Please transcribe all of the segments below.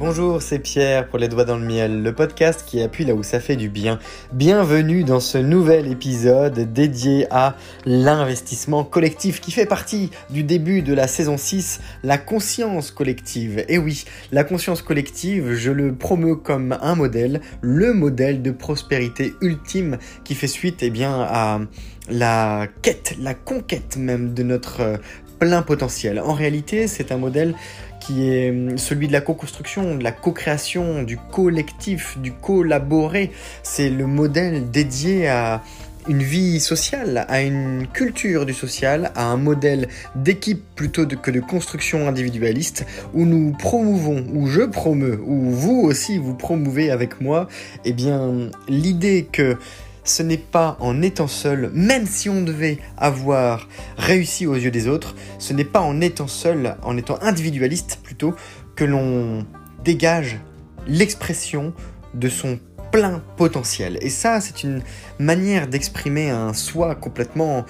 Bonjour, c'est Pierre pour Les Doigts dans le Miel, le podcast qui appuie là où ça fait du bien. Bienvenue dans ce nouvel épisode dédié à l'investissement collectif qui fait partie du début de la saison 6, la conscience collective. Et oui, la conscience collective, je le promeus comme un modèle, le modèle de prospérité ultime qui fait suite eh bien, à la quête, la conquête même de notre plein potentiel. En réalité, c'est un modèle qui est hum, celui de la co-construction, de la co-création, du collectif, du collaborer. C'est le modèle dédié à une vie sociale, à une culture du social, à un modèle d'équipe plutôt que de construction individualiste, où nous promouvons, où je promeus, où vous aussi vous promouvez avec moi, eh bien l'idée que ce n'est pas en étant seul, même si on devait avoir réussi aux yeux des autres, ce n'est pas en étant seul, en étant individualiste plutôt, que l'on dégage l'expression de son plein potentiel. Et ça, c'est une manière d'exprimer un soi complètement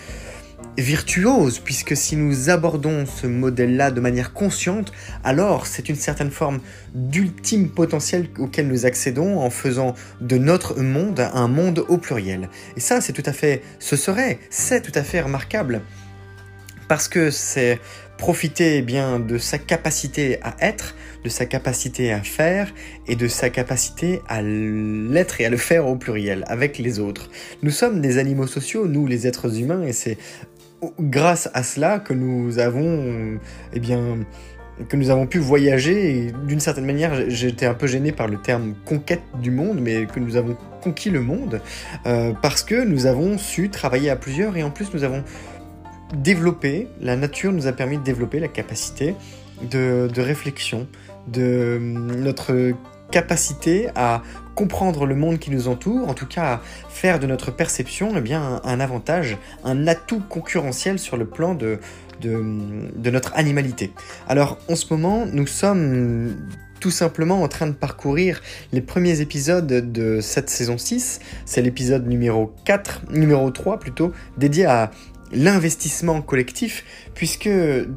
virtuose, puisque si nous abordons ce modèle-là de manière consciente, alors c'est une certaine forme d'ultime potentiel auquel nous accédons en faisant de notre monde un monde au pluriel. Et ça, c'est tout à fait, ce serait, c'est tout à fait remarquable, parce que c'est profiter eh bien de sa capacité à être, de sa capacité à faire et de sa capacité à l'être et à le faire au pluriel avec les autres. Nous sommes des animaux sociaux, nous les êtres humains, et c'est grâce à cela que nous avons, eh bien, que nous avons pu voyager d'une certaine manière j'étais un peu gêné par le terme conquête du monde mais que nous avons conquis le monde euh, parce que nous avons su travailler à plusieurs et en plus nous avons développé, la nature nous a permis de développer la capacité de, de réflexion, de notre capacité à comprendre le monde qui nous entoure, en tout cas à faire de notre perception eh bien, un, avantage, un atout concurrentiel sur le plan de, de, notre animalité. Alors en ce moment, nous sommes tout simplement en train de parcourir les premiers épisodes de cette saison 6. C'est l'épisode numéro 4, numéro 3 plutôt, dédié à l'investissement collectif, puisque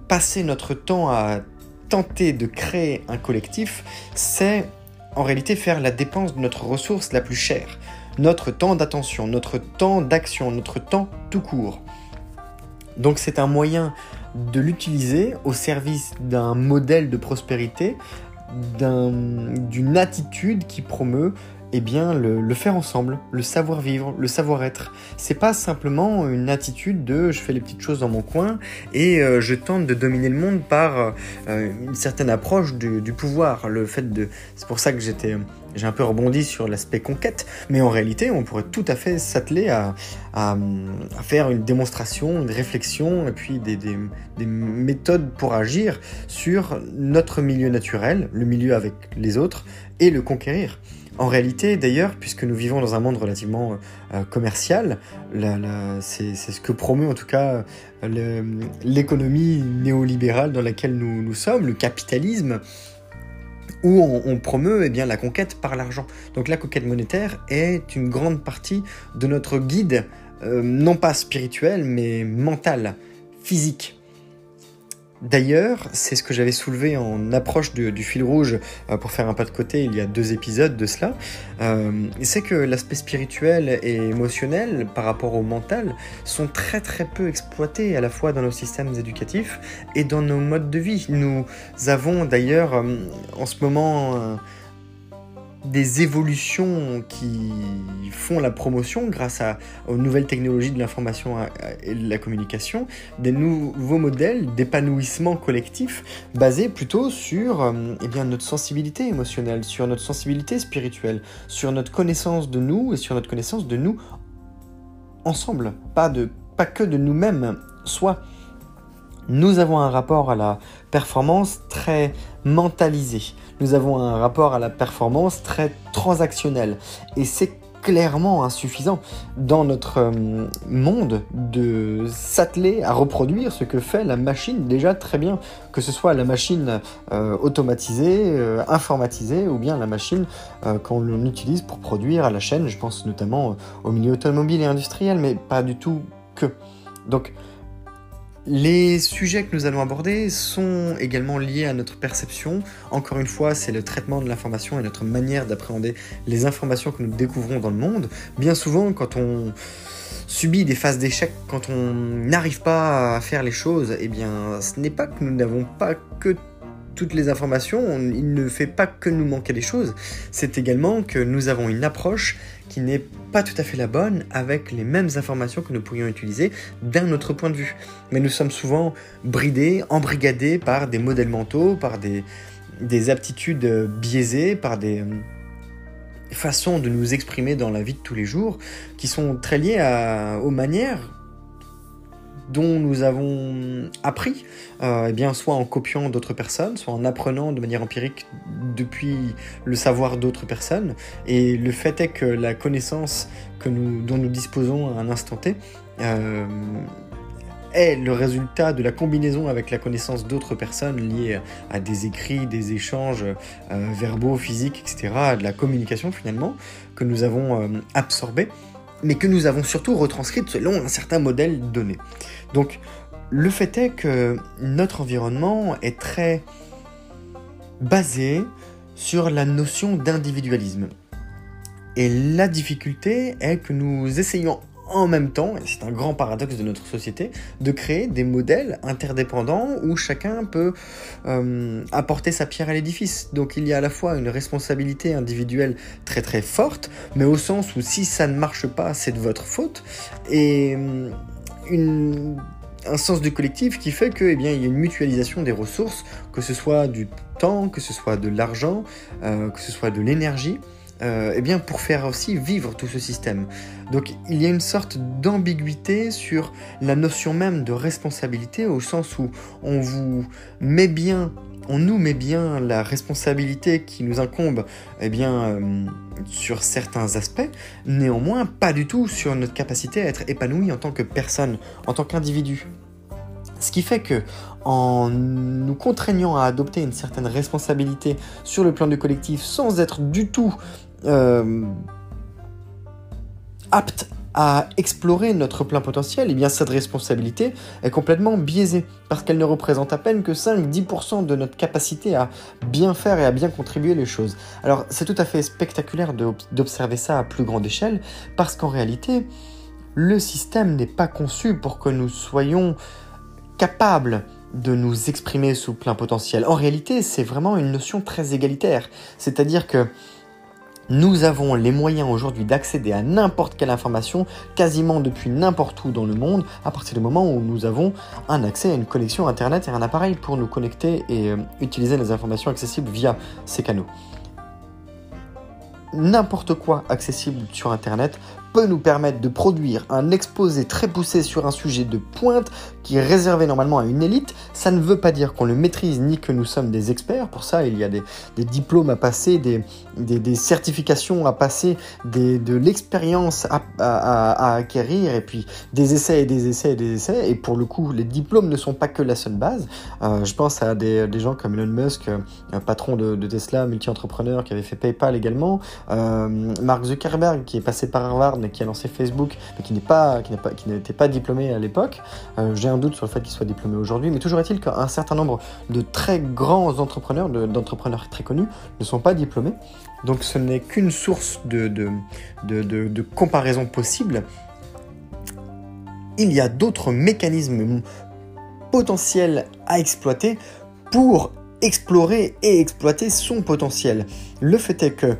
passer notre temps à tenter de créer un collectif, c'est en réalité faire la dépense de notre ressource la plus chère, notre temps d'attention, notre temps d'action, notre temps tout court. Donc c'est un moyen de l'utiliser au service d'un modèle de prospérité, d'une attitude qui promeut eh bien, le, faire ensemble, le savoir-vivre, le savoir-être. C'est pas simplement une attitude de je fais les petites choses dans mon coin et euh, je tente de dominer le monde par euh, une certaine approche du, pouvoir. Le fait de, c'est pour ça que j'étais, j'ai un peu rebondi sur l'aspect conquête, mais en réalité, on pourrait tout à fait s'atteler à, faire une démonstration, une réflexion et puis des méthodes pour agir sur notre milieu naturel, le milieu avec les autres et le conquérir. En réalité, d'ailleurs, puisque nous vivons dans un monde relativement euh, commercial, c'est ce que promeut en tout cas l'économie néolibérale dans laquelle nous, sommes, le capitalisme, où on, promeut eh bien, la conquête par l'argent. Donc la conquête monétaire est une grande partie de notre guide, euh, non pas spirituel, mais mental, physique. D'ailleurs, c'est ce que j'avais soulevé en approche du fil rouge euh, pour faire un pas de côté il y a deux épisodes de cela. Euh, c'est que l'aspect spirituel et émotionnel par rapport au mental sont très très peu exploités à la fois dans nos systèmes éducatifs et dans nos modes de vie. Nous avons d'ailleurs euh, en ce moment des évolutions qui font la promotion grâce à, aux nouvelles technologies de l'information et de la communication, des nouveaux modèles d'épanouissement collectif basés plutôt sur euh, eh bien, notre sensibilité émotionnelle, sur notre sensibilité spirituelle, sur notre connaissance de nous et sur notre connaissance de nous ensemble, pas, de, pas que de nous-mêmes, soit. Nous avons un rapport à la performance très mentalisé nous avons un rapport à la performance très transactionnel. Et c'est clairement insuffisant dans notre euh, monde de s'atteler à reproduire ce que fait la machine déjà très bien, que ce soit la machine euh, automatisée, euh, informatisée, ou bien la machine qu'on utilise pour produire à la chaîne, je pense notamment au milieu automobile et industriel, mais pas du tout que. Donc, Les sujets que nous allons aborder sont également liés à notre perception. Encore une fois, c'est le traitement de l'information et notre manière d'appréhender les informations que nous découvrons dans le monde. Bien souvent, quand on subit des phases d'échec, quand on n'arrive pas à faire les choses, eh bien, ce n'est pas que nous n'avons pas que toutes les informations, il ne fait pas que nous manquer des choses, c'est également que nous avons une approche qui n'est pas tout à fait la bonne avec les mêmes informations que nous pourrions utiliser d'un autre point de vue. Mais nous sommes souvent bridés, embrigadés par des modèles mentaux, par des, des aptitudes biaisées, par des façons de nous exprimer dans la vie de tous les jours qui sont très liées aux manières dont nous avons appris, euh, eh bien, soit en copiant d'autres personnes, soit en apprenant de manière empirique depuis le savoir d'autres personnes. Et le fait est que la connaissance que nous, dont nous disposons à un instant T euh, est le résultat de la combinaison avec la connaissance d'autres personnes liées à des écrits, des échanges euh, verbaux, physiques, etc., de la communication finalement, que nous avons euh, absorbé mais que nous avons surtout retranscrite selon un certain modèle donné. Donc, le fait est que notre environnement est très basé sur la notion d'individualisme. Et la difficulté est que nous essayons en même temps, et c'est un grand paradoxe de notre société, de créer des modèles interdépendants où chacun peut euh, apporter sa pierre à l'édifice. Donc il y a à la fois une responsabilité individuelle très très forte, mais au sens où si ça ne marche pas, c'est de votre faute, et euh, un sens du collectif qui fait que, eh bien, il y a une mutualisation des ressources, que ce soit du temps, que ce soit de l'argent, euh, que ce soit de l'énergie, eh bien pour faire aussi vivre tout ce système. Donc il y a une sorte d'ambiguïté sur la notion même de responsabilité au sens où on vous met bien, on nous met bien la responsabilité qui nous incombe eh bien, euh, sur certains aspects, néanmoins pas du tout sur notre capacité à être épanoui en tant que personne, en tant qu'individu. Ce qui fait que, en nous contraignant à adopter une certaine responsabilité sur le plan du collectif sans être du tout euh, apte à explorer notre plein potentiel, et eh bien cette responsabilité est complètement biaisée, parce qu'elle ne représente à peine que 5-10% de notre capacité à bien faire et à bien contribuer les choses. Alors c'est tout à fait spectaculaire d'observer ça à plus grande échelle, parce qu'en réalité, le système n'est pas conçu pour que nous soyons capables de nous exprimer sous plein potentiel. En réalité, c'est vraiment une notion très égalitaire. C'est-à-dire que nous avons les moyens aujourd'hui d'accéder à n'importe quelle information, quasiment depuis n'importe où dans le monde, à partir du moment où nous avons un accès à une connexion Internet et un appareil pour nous connecter et euh, utiliser les informations accessibles via ces canaux. N'importe quoi accessible sur Internet peut nous permettre de produire un exposé très poussé sur un sujet de pointe qui est réservé normalement à une élite. Ça ne veut pas dire qu'on le maîtrise ni que nous sommes des experts. Pour ça, il y a des, diplômes à passer, des, certifications à passer, de l'expérience à, acquérir, et puis des essais et des essais et des essais. Et pour le coup, les diplômes ne sont pas que la seule base. Euh, je pense à des, gens comme Elon Musk, patron de, Tesla, multi-entrepreneur, qui avait fait PayPal également. Euh, Mark Zuckerberg, qui est passé par Harvard qui a lancé Facebook, mais qui n'est pas, qui pas, qui n'était pas diplômé à l'époque. Euh, j'ai un doute sur le fait qu'il soit diplômé aujourd'hui, mais toujours est-il qu'un certain nombre de très grands entrepreneurs, d'entrepreneurs très connus, ne sont pas diplômés. Donc ce n'est qu'une source de, de, de, de comparaison possible. Il y a d'autres mécanismes potentiels à exploiter pour explorer et exploiter son potentiel. Le fait est que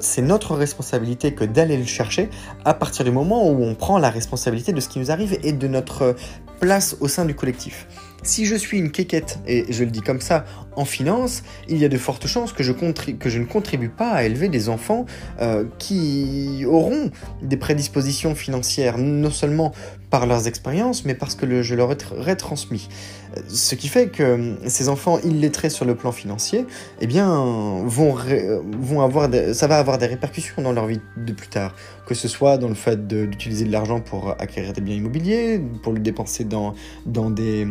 C'est notre responsabilité que d'aller le chercher à partir du moment où on prend la responsabilité de ce qui nous arrive et de notre place au sein du collectif. Si je suis une quéquette, et je le dis comme ça, en finance, il y a de fortes chances que je, ne contribue pas à élever des enfants euh, qui auront des prédispositions financières, non seulement par leurs expériences, mais parce que je leur ai transmis. Ce qui fait que ces enfants illettrés sur le plan financier, eh bien, vont, vont avoir ça va avoir des répercussions dans leur vie de plus tard. Que ce soit dans le fait d'utiliser de, l'argent pour acquérir des biens immobiliers, pour le dépenser dans, dans, des,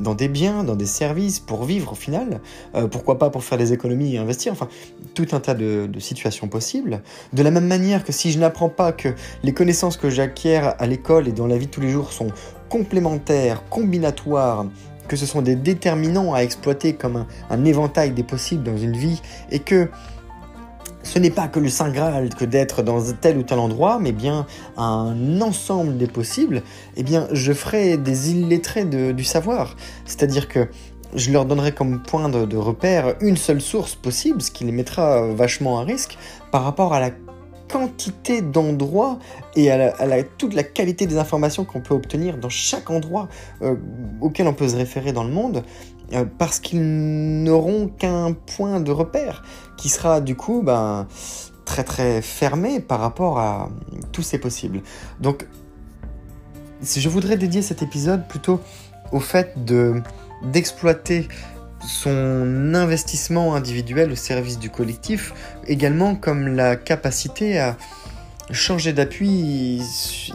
dans des biens, dans des services, pour vivre au final. Euh, pourquoi pas pour faire des économies et investir. Enfin, tout un tas de, de situations possibles. De la même manière que si je n'apprends pas que les connaissances que j'acquiers à l'école et dans la vie de tous les jours sont complémentaires, combinatoires, que ce sont des déterminants à exploiter comme un, éventail des possibles dans une vie, et que ce n'est pas que le Saint Graal que d'être dans tel ou tel endroit, mais bien un ensemble des possibles, eh bien je ferai des illettrés du savoir. C'est-à-dire que je leur donnerai comme point de, repère une seule source possible, ce qui les mettra vachement à risque par rapport à la quantité d'endroits et à, toute la qualité des informations qu'on peut obtenir dans chaque endroit euh, auquel on peut se référer dans le monde, parce qu'ils n'auront qu'un point de repère qui sera du coup ben, très très fermé par rapport à tous ces possibles. Donc, je voudrais dédier cet épisode plutôt au fait de d'exploiter son investissement individuel au service du collectif, également comme la capacité à changer d'appui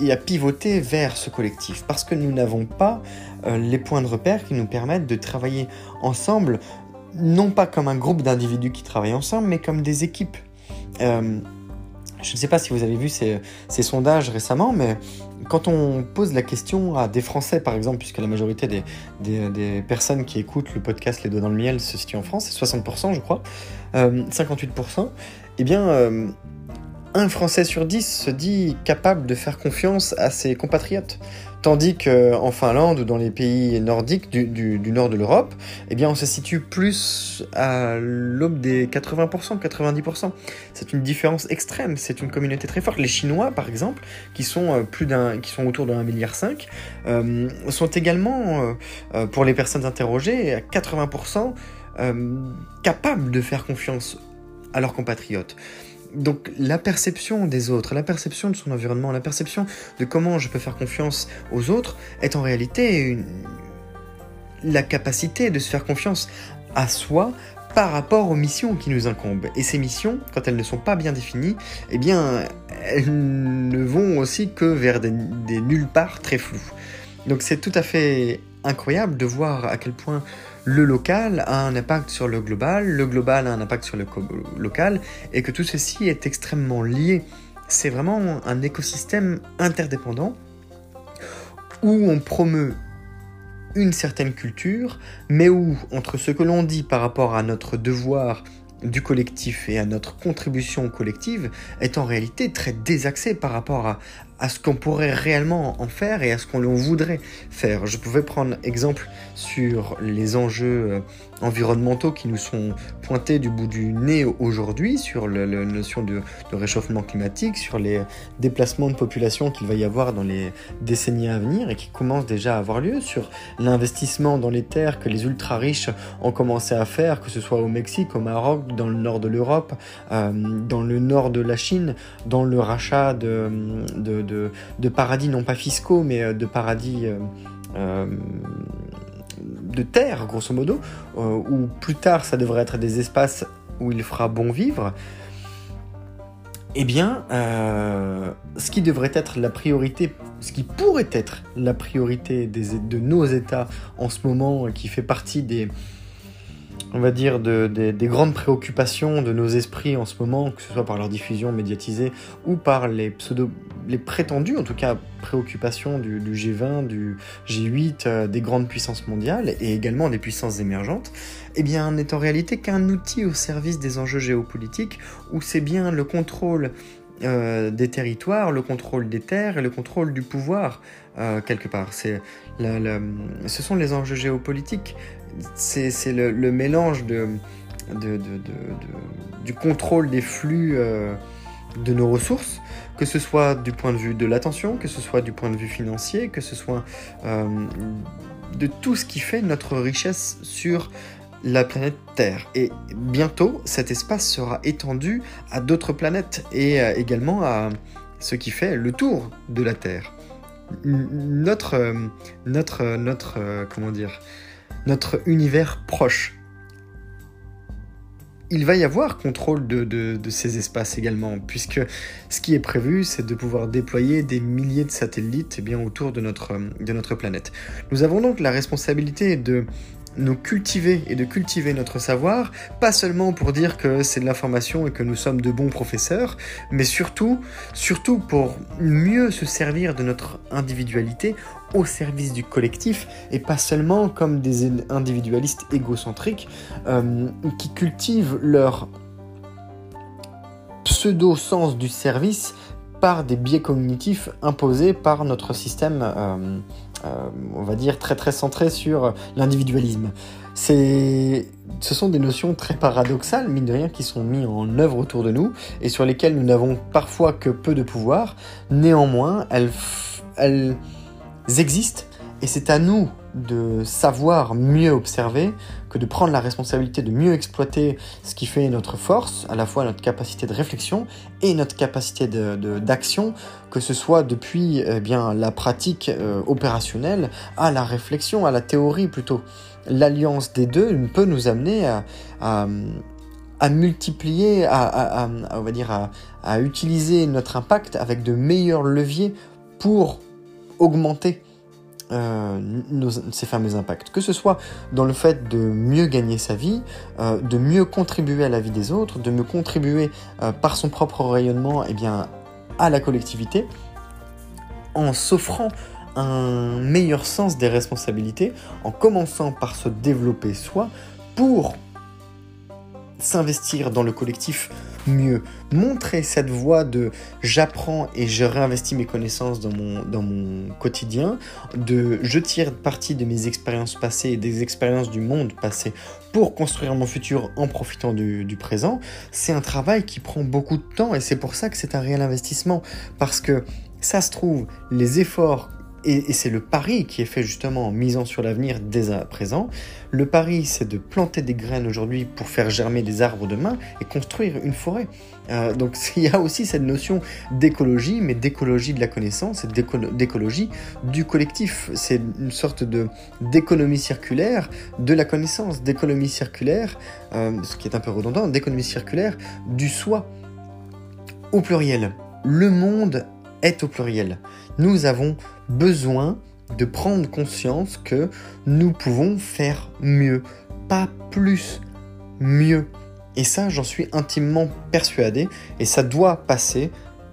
et à pivoter vers ce collectif, parce que nous n'avons pas euh, les points de repère qui nous permettent de travailler ensemble, non pas comme un groupe d'individus qui travaillent ensemble, mais comme des équipes. Euh, je ne sais pas si vous avez vu ces, sondages récemment, mais quand on pose la question à des Français, par exemple, puisque la majorité des, personnes qui écoutent le podcast Les Doigts dans le Miel se situent en France, c'est 60% je crois, 58%, euh, eh bien, un Français sur dix se dit capable de faire confiance à ses compatriotes. Tandis qu'en Finlande ou dans les pays nordiques du, nord de l'Europe, eh on se situe plus à l'aube des 80%, 90%. C'est une différence extrême, c'est une communauté très forte. Les Chinois, par exemple, qui sont, euh, plus d'un, qui sont autour de 1,5 milliard, euh, sont également, euh, pour les personnes interrogées, à 80% capables de faire confiance à leurs compatriotes donc la perception des autres, la perception de son environnement, la perception de comment je peux faire confiance aux autres est en réalité la capacité de se faire confiance à soi par rapport aux missions qui nous incombent. Et ces missions, quand elles ne sont pas bien définies, eh bien, elles ne vont aussi que vers des, nulle part très flous. Donc c'est tout à fait incroyable de voir à quel point le local a un impact sur le global, le global a un impact sur le local, et que tout ceci est extrêmement lié. C'est vraiment un écosystème interdépendant où on promeut une certaine culture, mais où, entre ce que l'on dit par rapport à notre devoir du collectif et à notre contribution collective, est en réalité très désaxé par rapport à, à ce qu'on pourrait réellement en faire et à ce qu'on voudrait faire. Je pouvais prendre exemple sur les enjeux euh, environnementaux qui nous sont pointés du bout du nez aujourd'hui, sur la, notion de, réchauffement climatique, sur les déplacements de population qu'il va y avoir dans les décennies à venir et qui commencent déjà à avoir lieu, sur l'investissement dans les terres que les ultra riches ont commencé à faire, que ce soit au Mexique, au Maroc, dans le nord de l'Europe, euh, dans le nord de la Chine, dans le rachat de, paradis non pas fiscaux, mais euh, de paradis euh, euh, de terre, grosso modo, où plus tard ça devrait être des espaces où il fera bon vivre, eh bien, ce qui devrait être la priorité, ce qui pourrait être la priorité de nos États en ce moment, qui fait partie des, on va dire, des grandes préoccupations de nos esprits en ce moment, que ce soit par leur diffusion médiatisée ou par les pseudo, les prétendues, en tout cas, préoccupations du, G20, du G8, euh, des grandes puissances mondiales et également des puissances émergentes, eh bien, n'est en réalité qu'un outil au service des enjeux géopolitiques où c'est bien le contrôle euh, des territoires, le contrôle des terres et le contrôle du pouvoir, euh, quelque part. C'est ce sont les enjeux géopolitiques c'est le, mélange de, du contrôle des flux euh, de nos ressources, que ce soit du point de vue de l'attention, que ce soit du point de vue financier, que ce soit de tout ce qui fait notre richesse sur la planète Terre. Et bientôt, cet espace sera étendu à d'autres planètes et euh, également à ce qui fait le tour de la Terre. Notre, notre, notre, comment dire, notre univers proche. Il va y avoir contrôle de, ces espaces également, puisque ce qui est prévu, c'est de pouvoir déployer des milliers de satellites eh bien, autour de notre, de notre planète. Nous avons donc la responsabilité de nous cultiver et de cultiver notre savoir, pas seulement pour dire que c'est de l'information et que nous sommes de bons professeurs, mais surtout, pour mieux se servir de notre individualité au service du collectif et pas seulement comme des individualistes égocentriques euh, qui cultivent leur pseudo-sens du service par des biais cognitifs imposés par notre système, euh, euh, on va dire, très très centré sur l'individualisme. ce sont des notions très paradoxales, mine de rien, qui sont mises en œuvre autour de nous et sur lesquelles nous n'avons parfois que peu de pouvoir. Néanmoins, elles, elles existent et c'est à nous de savoir mieux observer que de prendre la responsabilité de mieux exploiter ce qui fait notre force, à la fois notre capacité de réflexion et notre capacité d'action, que ce soit depuis eh la pratique euh, opérationnelle à la réflexion, à la théorie plutôt. L'alliance des deux peut nous amener à, multiplier, on va dire à utiliser notre impact avec de meilleurs leviers pour augmenter euh, ces fameux impacts. Que ce soit dans le fait de mieux gagner sa vie, euh, de mieux contribuer à la vie des autres, de mieux contribuer euh, par son propre rayonnement eh bien, à la collectivité, en s'offrant un meilleur sens des responsabilités, en commençant par se développer soi pour s'investir dans le collectif mieux. Montrer cette voie de j'apprends et je réinvestis mes connaissances dans mon, dans mon quotidien, de je tire parti de mes expériences passées et des expériences du monde passé pour construire mon futur en profitant du, du présent, c'est un travail qui prend beaucoup de temps et c'est pour ça que c'est un réel investissement. Parce que ça se trouve, les efforts et, c'est le pari qui est fait justement en misant sur l'avenir dès à présent. Le pari, c'est de planter des graines aujourd'hui pour faire germer des arbres demain et construire une forêt. Euh, donc il y a aussi cette notion d'écologie, mais d'écologie de la connaissance et d'écologie du collectif. C'est une sorte d'économie circulaire de la connaissance, d'économie circulaire, euh, ce qui est un peu redondant, d'économie circulaire du soi au pluriel. Le monde est au pluriel. Nous avons besoin de prendre conscience que nous pouvons faire mieux, pas plus, mieux. Et ça, j'en suis intimement persuadé, et ça doit passer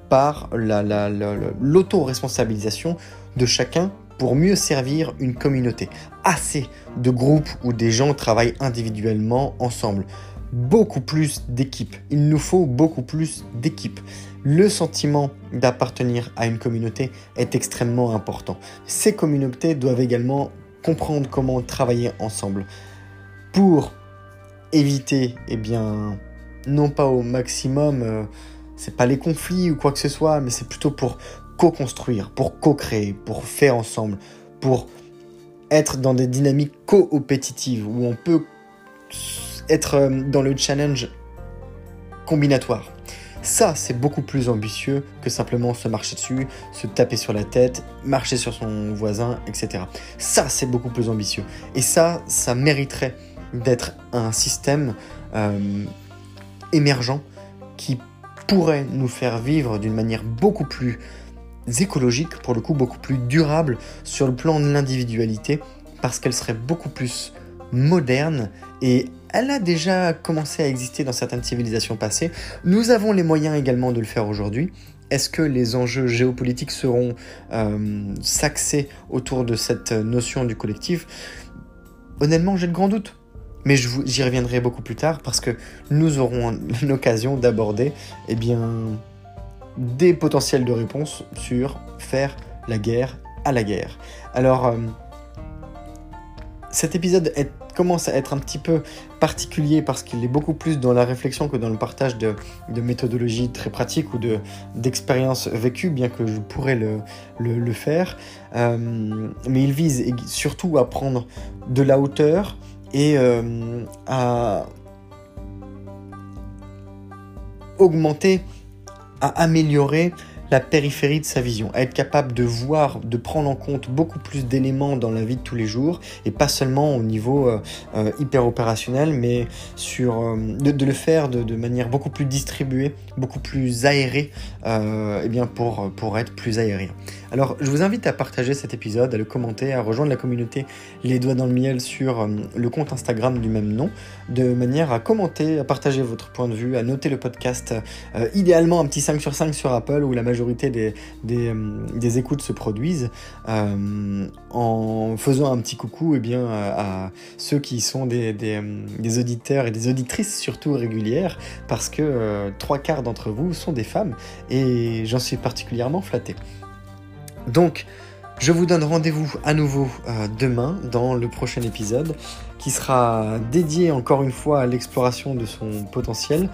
par l'auto-responsabilisation de chacun pour mieux servir une communauté. Assez de groupes où des gens travaillent individuellement ensemble. Beaucoup plus d'équipes. Il nous faut beaucoup plus d'équipes le sentiment d'appartenir à une communauté est extrêmement important. Ces communautés doivent également comprendre comment travailler ensemble pour éviter, eh bien, non pas au maximum, euh, c'est pas les conflits ou quoi que ce soit, mais c'est plutôt pour co-construire, pour co-créer, pour faire ensemble, pour être dans des dynamiques coopétitives où on peut être euh, dans le challenge combinatoire. Ça, c'est beaucoup plus ambitieux que simplement se marcher dessus, se taper sur la tête, marcher sur son voisin, etc. Ça, c'est beaucoup plus ambitieux. Et ça, ça mériterait d'être un système euh, émergent qui pourrait nous faire vivre d'une manière beaucoup plus écologique, pour le coup beaucoup plus durable sur le plan de l'individualité, parce qu'elle serait beaucoup plus moderne et elle a déjà commencé à exister dans certaines civilisations passées. Nous avons les moyens également de le faire aujourd'hui. Est-ce que les enjeux géopolitiques seront euh, s'axer autour de cette notion du collectif? Honnêtement, j'ai de grands doutes. Mais j'y reviendrai beaucoup plus tard parce que nous aurons l'occasion d'aborder eh des potentiels de réponse sur faire la guerre à la guerre. Alors, euh, cet épisode commence à être un petit peu particulier parce qu'il est beaucoup plus dans la réflexion que dans le partage de, méthodologies très pratiques ou d'expériences vécues, bien que je pourrais le, faire. Euh, mais il vise surtout à prendre de la hauteur et euh, à augmenter, à améliorer la périphérie de sa vision, être capable de voir, de prendre en compte beaucoup plus d'éléments dans la vie de tous les jours, et pas seulement au niveau euh, euh, hyper opérationnel, mais sur, euh, de, le faire de, manière beaucoup plus distribuée, beaucoup plus aérée, eh bien pour, pour être plus aérien. Alors je vous invite à partager cet épisode, à le commenter, à rejoindre la communauté Les Doigts dans le Miel sur le compte Instagram du même nom, de manière à commenter, à partager votre point de vue, à noter le podcast, idéalement un petit 5 sur 5 sur Apple où la majorité des, des, écoutes se produisent, en faisant un petit coucou eh bien, à, ceux qui sont des, des, auditeurs et des auditrices surtout régulières, parce que euh, trois quarts d'entre vous sont des femmes, j'en suis particulièrement flatté. Donc, je vous donne rendez-vous à nouveau euh, demain dans le prochain épisode qui sera dédié encore une fois à l'exploration de son potentiel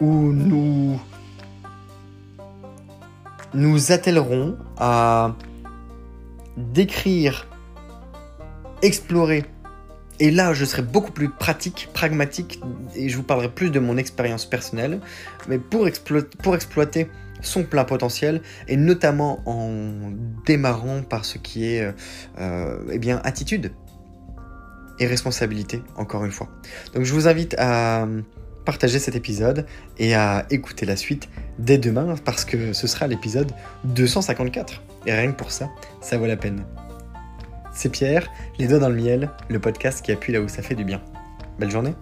où nous nous attellerons à décrire explorer. Et là, je serai beaucoup plus pratique, pragmatique, et je vous parlerai plus de mon expérience personnelle, mais pour exploiter son plein potentiel, et notamment en démarrant par ce qui est euh, euh, eh bien, attitude et responsabilité, encore une fois. Donc je vous invite à partager cet épisode et à écouter la suite dès demain, parce que ce sera l'épisode 254. Et rien que pour ça, ça vaut la peine. C'est Pierre, Les Doigts dans le Miel, le podcast qui appuie là où ça fait du bien. Belle journée